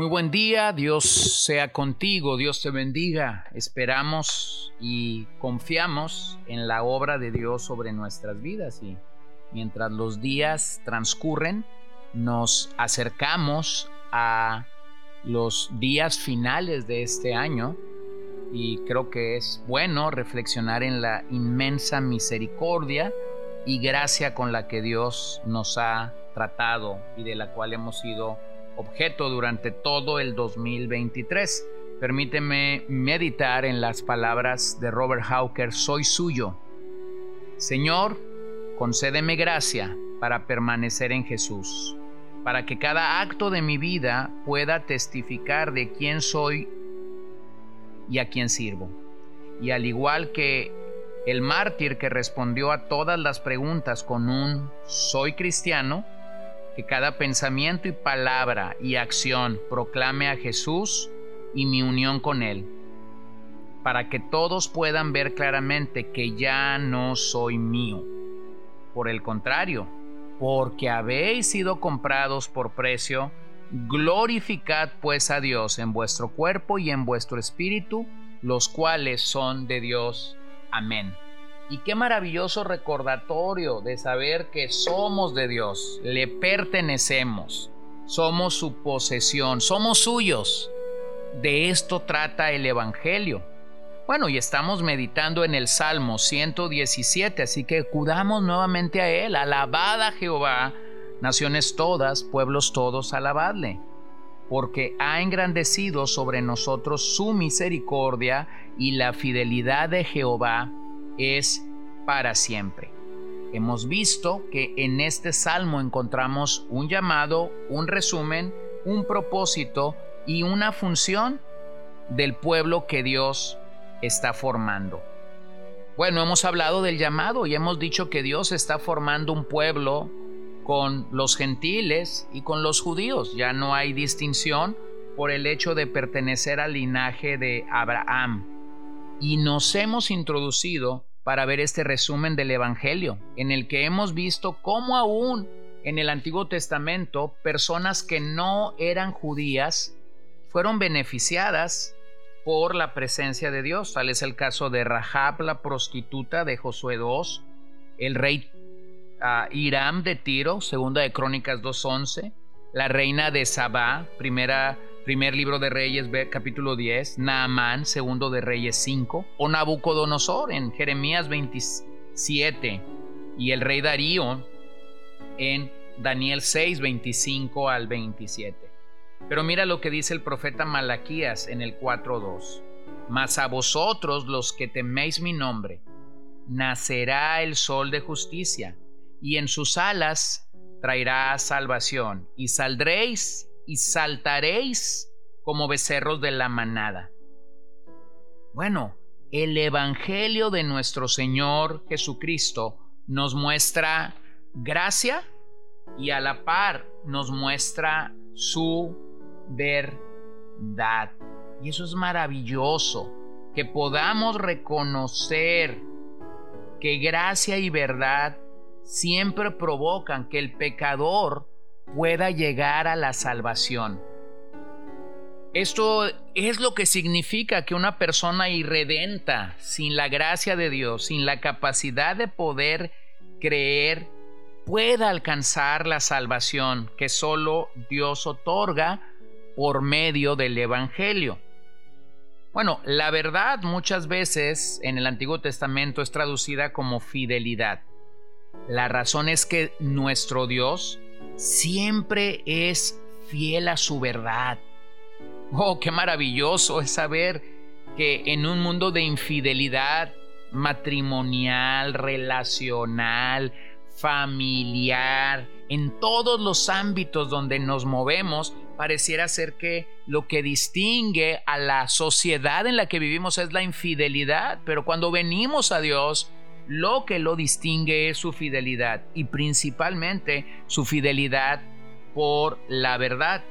Muy buen día, Dios sea contigo, Dios te bendiga. Esperamos y confiamos en la obra de Dios sobre nuestras vidas y mientras los días transcurren, nos acercamos a los días finales de este año y creo que es bueno reflexionar en la inmensa misericordia y gracia con la que Dios nos ha tratado y de la cual hemos sido objeto durante todo el 2023. Permíteme meditar en las palabras de Robert Hawker, soy suyo. Señor, concédeme gracia para permanecer en Jesús, para que cada acto de mi vida pueda testificar de quién soy y a quién sirvo. Y al igual que el mártir que respondió a todas las preguntas con un soy cristiano, que cada pensamiento y palabra y acción proclame a Jesús y mi unión con Él, para que todos puedan ver claramente que ya no soy mío. Por el contrario, porque habéis sido comprados por precio, glorificad pues a Dios en vuestro cuerpo y en vuestro espíritu, los cuales son de Dios. Amén. Y qué maravilloso recordatorio de saber que somos de Dios, le pertenecemos, somos su posesión, somos suyos. De esto trata el Evangelio. Bueno, y estamos meditando en el Salmo 117, así que acudamos nuevamente a él. Alabad a Jehová, naciones todas, pueblos todos, alabadle. Porque ha engrandecido sobre nosotros su misericordia y la fidelidad de Jehová es para siempre. Hemos visto que en este salmo encontramos un llamado, un resumen, un propósito y una función del pueblo que Dios está formando. Bueno, hemos hablado del llamado y hemos dicho que Dios está formando un pueblo con los gentiles y con los judíos. Ya no hay distinción por el hecho de pertenecer al linaje de Abraham. Y nos hemos introducido para ver este resumen del Evangelio, en el que hemos visto cómo aún en el Antiguo Testamento personas que no eran judías fueron beneficiadas por la presencia de Dios. Tal es el caso de Rahab, la prostituta de Josué 2, el rey uh, Hiram de Tiro, segunda de Crónicas 2.11, la reina de Sabá, primera primer libro de Reyes, capítulo 10, Naamán, segundo de Reyes 5, o Nabucodonosor en Jeremías 27, y el rey Darío en Daniel 6, 25 al 27. Pero mira lo que dice el profeta Malaquías en el 4.2. Mas a vosotros los que teméis mi nombre, nacerá el sol de justicia, y en sus alas traerá salvación, y saldréis y saltaréis como becerros de la manada. Bueno, el Evangelio de nuestro Señor Jesucristo nos muestra gracia y a la par nos muestra su verdad. Y eso es maravilloso, que podamos reconocer que gracia y verdad siempre provocan que el pecador pueda llegar a la salvación. Esto es lo que significa que una persona irredenta, sin la gracia de Dios, sin la capacidad de poder creer, pueda alcanzar la salvación que solo Dios otorga por medio del Evangelio. Bueno, la verdad muchas veces en el Antiguo Testamento es traducida como fidelidad. La razón es que nuestro Dios siempre es fiel a su verdad. Oh, qué maravilloso es saber que en un mundo de infidelidad matrimonial, relacional, familiar, en todos los ámbitos donde nos movemos, pareciera ser que lo que distingue a la sociedad en la que vivimos es la infidelidad, pero cuando venimos a Dios, lo que lo distingue es su fidelidad y principalmente su fidelidad por la verdad.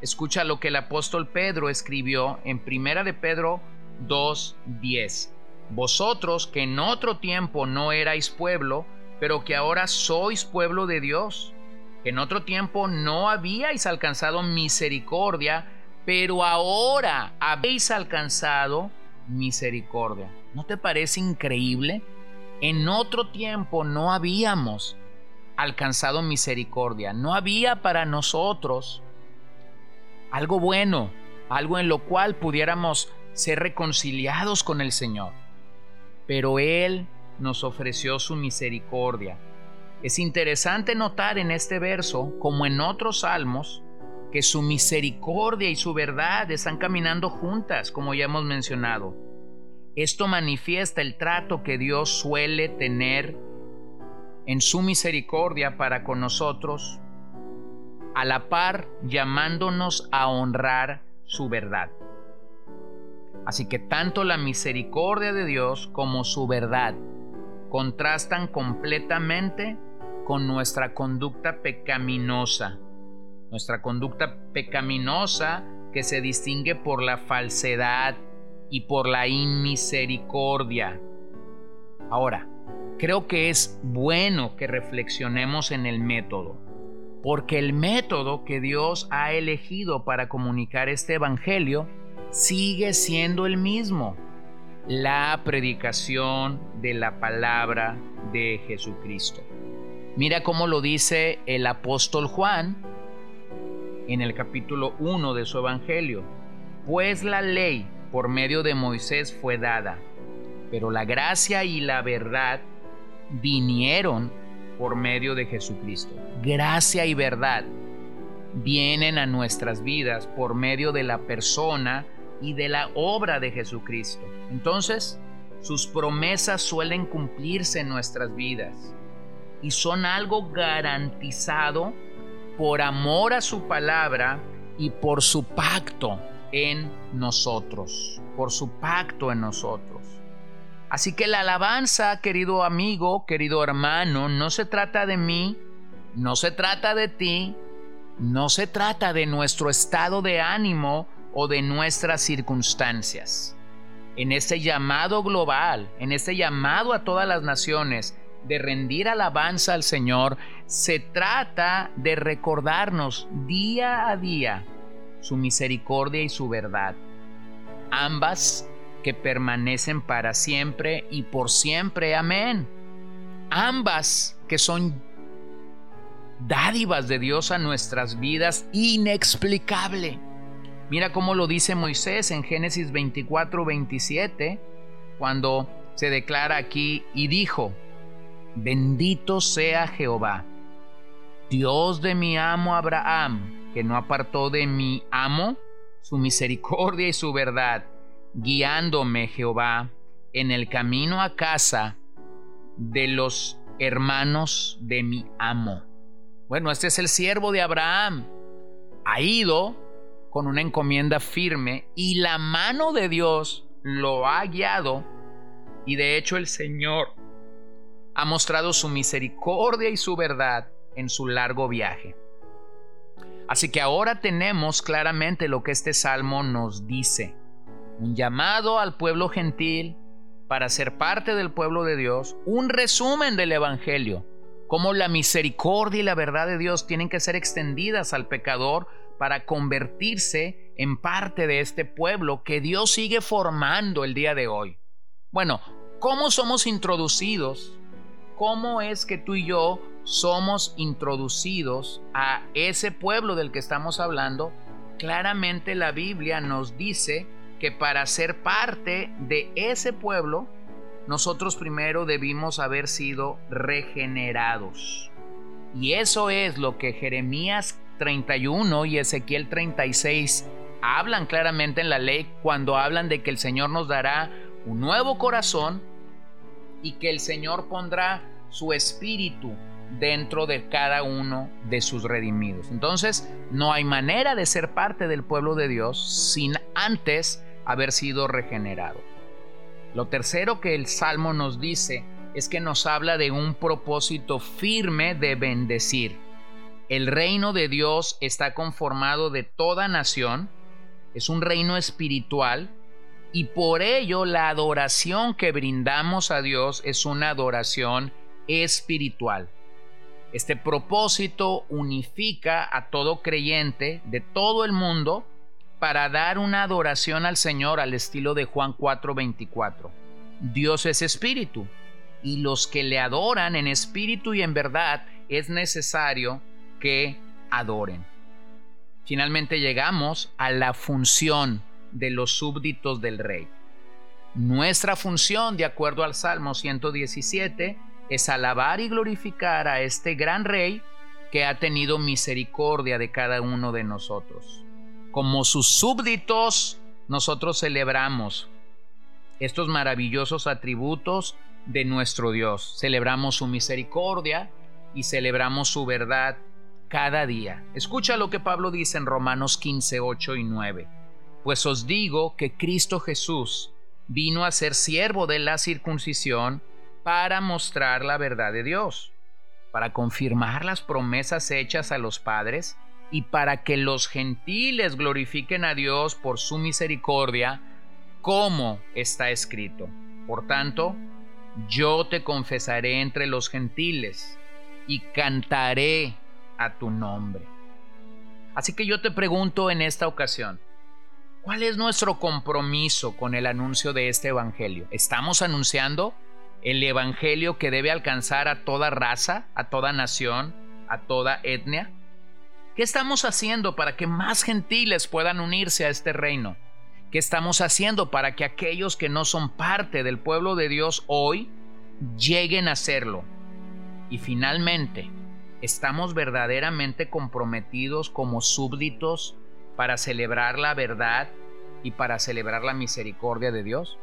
Escucha lo que el apóstol Pedro escribió en Primera de Pedro 2:10. Vosotros que en otro tiempo no erais pueblo, pero que ahora sois pueblo de Dios en otro tiempo no habíais alcanzado misericordia, pero ahora habéis alcanzado misericordia. ¿No te parece increíble? En otro tiempo no habíamos alcanzado misericordia, no había para nosotros algo bueno, algo en lo cual pudiéramos ser reconciliados con el Señor. Pero Él nos ofreció su misericordia es interesante notar en este verso, como en otros salmos, que su misericordia y su verdad están caminando juntas, como ya hemos mencionado. Esto manifiesta el trato que Dios suele tener en su misericordia para con nosotros, a la par llamándonos a honrar su verdad. Así que tanto la misericordia de Dios como su verdad contrastan completamente con nuestra conducta pecaminosa. Nuestra conducta pecaminosa que se distingue por la falsedad y por la inmisericordia. Ahora, creo que es bueno que reflexionemos en el método, porque el método que Dios ha elegido para comunicar este Evangelio sigue siendo el mismo, la predicación de la palabra de Jesucristo. Mira cómo lo dice el apóstol Juan en el capítulo 1 de su Evangelio. Pues la ley por medio de Moisés fue dada, pero la gracia y la verdad vinieron por medio de Jesucristo. Gracia y verdad vienen a nuestras vidas por medio de la persona y de la obra de Jesucristo. Entonces, sus promesas suelen cumplirse en nuestras vidas y son algo garantizado por amor a su palabra y por su pacto en nosotros, por su pacto en nosotros. Así que la alabanza, querido amigo, querido hermano, no se trata de mí, no se trata de ti, no se trata de nuestro estado de ánimo o de nuestras circunstancias. En este llamado global, en este llamado a todas las naciones, de rendir alabanza al Señor, se trata de recordarnos día a día su misericordia y su verdad. Ambas que permanecen para siempre y por siempre. Amén. Ambas que son dádivas de Dios a nuestras vidas inexplicable. Mira cómo lo dice Moisés en Génesis 24, 27, cuando se declara aquí y dijo, Bendito sea Jehová, Dios de mi amo Abraham, que no apartó de mi amo su misericordia y su verdad, guiándome Jehová en el camino a casa de los hermanos de mi amo. Bueno, este es el siervo de Abraham. Ha ido con una encomienda firme y la mano de Dios lo ha guiado y de hecho el Señor ha mostrado su misericordia y su verdad en su largo viaje. Así que ahora tenemos claramente lo que este salmo nos dice. Un llamado al pueblo gentil para ser parte del pueblo de Dios, un resumen del Evangelio, cómo la misericordia y la verdad de Dios tienen que ser extendidas al pecador para convertirse en parte de este pueblo que Dios sigue formando el día de hoy. Bueno, ¿cómo somos introducidos cómo es que tú y yo somos introducidos a ese pueblo del que estamos hablando, claramente la Biblia nos dice que para ser parte de ese pueblo, nosotros primero debimos haber sido regenerados. Y eso es lo que Jeremías 31 y Ezequiel 36 hablan claramente en la ley cuando hablan de que el Señor nos dará un nuevo corazón y que el Señor pondrá su espíritu dentro de cada uno de sus redimidos. Entonces, no hay manera de ser parte del pueblo de Dios sin antes haber sido regenerado. Lo tercero que el Salmo nos dice es que nos habla de un propósito firme de bendecir. El reino de Dios está conformado de toda nación, es un reino espiritual y por ello la adoración que brindamos a Dios es una adoración espiritual. Este propósito unifica a todo creyente de todo el mundo para dar una adoración al Señor al estilo de Juan 4:24. Dios es espíritu y los que le adoran en espíritu y en verdad es necesario que adoren. Finalmente llegamos a la función de los súbditos del rey. Nuestra función, de acuerdo al Salmo 117, es alabar y glorificar a este gran rey que ha tenido misericordia de cada uno de nosotros. Como sus súbditos, nosotros celebramos estos maravillosos atributos de nuestro Dios. Celebramos su misericordia y celebramos su verdad cada día. Escucha lo que Pablo dice en Romanos 15, 8 y 9. Pues os digo que Cristo Jesús vino a ser siervo de la circuncisión para mostrar la verdad de Dios, para confirmar las promesas hechas a los padres y para que los gentiles glorifiquen a Dios por su misericordia, como está escrito. Por tanto, yo te confesaré entre los gentiles y cantaré a tu nombre. Así que yo te pregunto en esta ocasión, ¿cuál es nuestro compromiso con el anuncio de este Evangelio? ¿Estamos anunciando el Evangelio que debe alcanzar a toda raza, a toda nación, a toda etnia? ¿Qué estamos haciendo para que más gentiles puedan unirse a este reino? ¿Qué estamos haciendo para que aquellos que no son parte del pueblo de Dios hoy lleguen a serlo? Y finalmente, ¿estamos verdaderamente comprometidos como súbditos para celebrar la verdad y para celebrar la misericordia de Dios?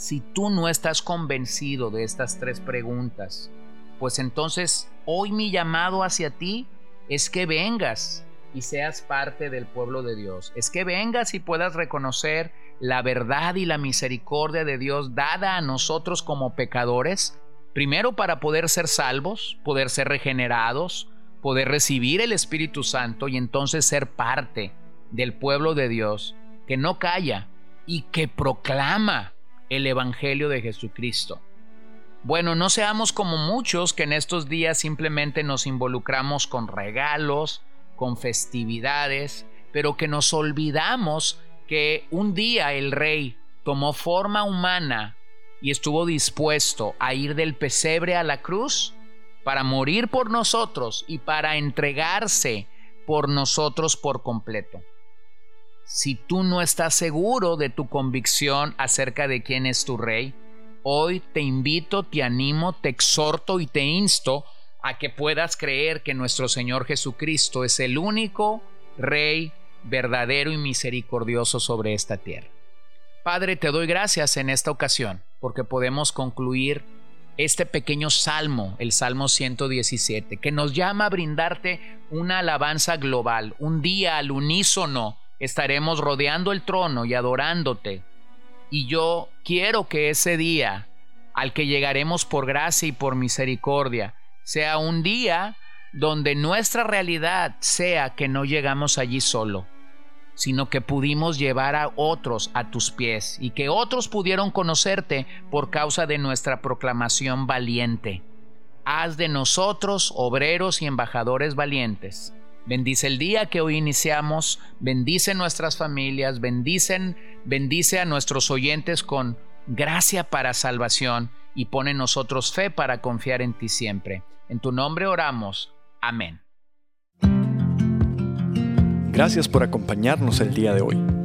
Si tú no estás convencido de estas tres preguntas, pues entonces hoy mi llamado hacia ti es que vengas y seas parte del pueblo de Dios. Es que vengas y puedas reconocer la verdad y la misericordia de Dios dada a nosotros como pecadores, primero para poder ser salvos, poder ser regenerados, poder recibir el Espíritu Santo y entonces ser parte del pueblo de Dios que no calla y que proclama el Evangelio de Jesucristo. Bueno, no seamos como muchos que en estos días simplemente nos involucramos con regalos, con festividades, pero que nos olvidamos que un día el rey tomó forma humana y estuvo dispuesto a ir del pesebre a la cruz para morir por nosotros y para entregarse por nosotros por completo. Si tú no estás seguro de tu convicción acerca de quién es tu rey, hoy te invito, te animo, te exhorto y te insto a que puedas creer que nuestro Señor Jesucristo es el único Rey verdadero y misericordioso sobre esta tierra. Padre, te doy gracias en esta ocasión porque podemos concluir este pequeño salmo, el Salmo 117, que nos llama a brindarte una alabanza global. Un día al unísono estaremos rodeando el trono y adorándote. Y yo quiero que ese día, al que llegaremos por gracia y por misericordia, sea un día donde nuestra realidad sea que no llegamos allí solo, sino que pudimos llevar a otros a tus pies y que otros pudieron conocerte por causa de nuestra proclamación valiente. Haz de nosotros obreros y embajadores valientes. Bendice el día que hoy iniciamos, bendice nuestras familias, bendicen, bendice a nuestros oyentes con gracia para salvación y pone en nosotros fe para confiar en ti siempre. En tu nombre oramos. Amén. Gracias por acompañarnos el día de hoy.